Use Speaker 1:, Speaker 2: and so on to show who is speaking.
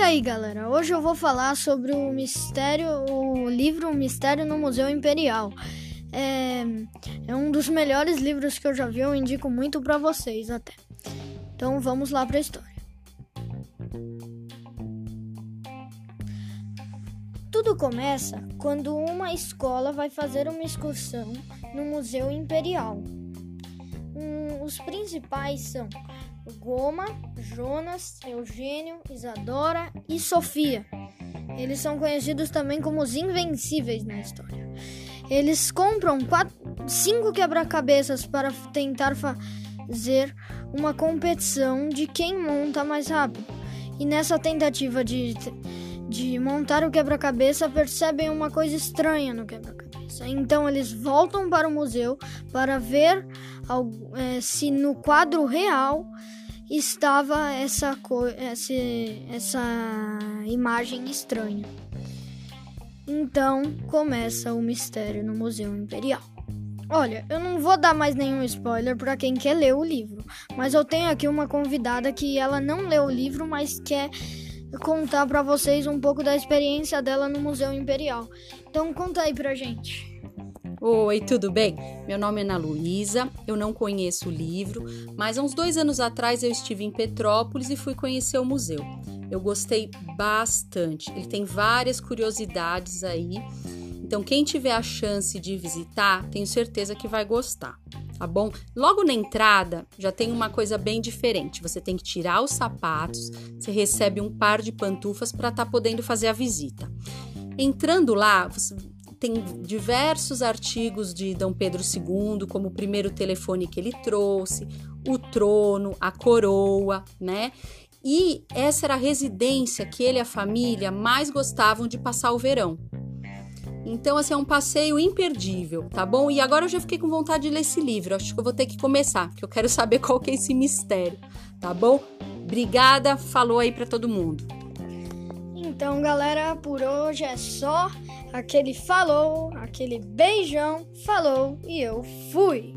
Speaker 1: aí, galera. Hoje eu vou falar sobre o mistério, o livro Mistério no Museu Imperial. É, é um dos melhores livros que eu já vi, eu indico muito para vocês até. Então vamos lá para a história. Tudo começa quando uma escola vai fazer uma excursão no Museu Imperial. Um, os principais são Goma, Jonas, Eugênio, Isadora e Sofia. Eles são conhecidos também como os Invencíveis na história. Eles compram quatro, cinco quebra-cabeças para tentar fazer uma competição de quem monta mais rápido. E nessa tentativa de, de montar o quebra-cabeça, percebem uma coisa estranha no quebra-cabeça. Então eles voltam para o museu para ver é, se no quadro real estava essa, essa, essa imagem estranha. Então começa o mistério no Museu Imperial. Olha, eu não vou dar mais nenhum spoiler para quem quer ler o livro, mas eu tenho aqui uma convidada que ela não leu o livro, mas quer contar para vocês um pouco da experiência dela no Museu Imperial. Então conta aí pra gente.
Speaker 2: Oi, tudo bem? Meu nome é Ana Luísa, eu não conheço o livro, mas há uns dois anos atrás eu estive em Petrópolis e fui conhecer o museu. Eu gostei bastante, ele tem várias curiosidades aí, então quem tiver a chance de visitar, tenho certeza que vai gostar, tá bom? Logo na entrada já tem uma coisa bem diferente, você tem que tirar os sapatos, você recebe um par de pantufas para estar tá podendo fazer a visita. Entrando lá, você tem diversos artigos de Dom Pedro II, como o primeiro telefone que ele trouxe, o trono, a coroa, né? E essa era a residência que ele e a família mais gostavam de passar o verão. Então, assim, é um passeio imperdível, tá bom? E agora eu já fiquei com vontade de ler esse livro. Acho que eu vou ter que começar, porque eu quero saber qual que é esse mistério, tá bom? Obrigada, falou aí para todo mundo.
Speaker 1: Então, galera, por hoje é só. Aquele falou, aquele beijão, falou e eu fui.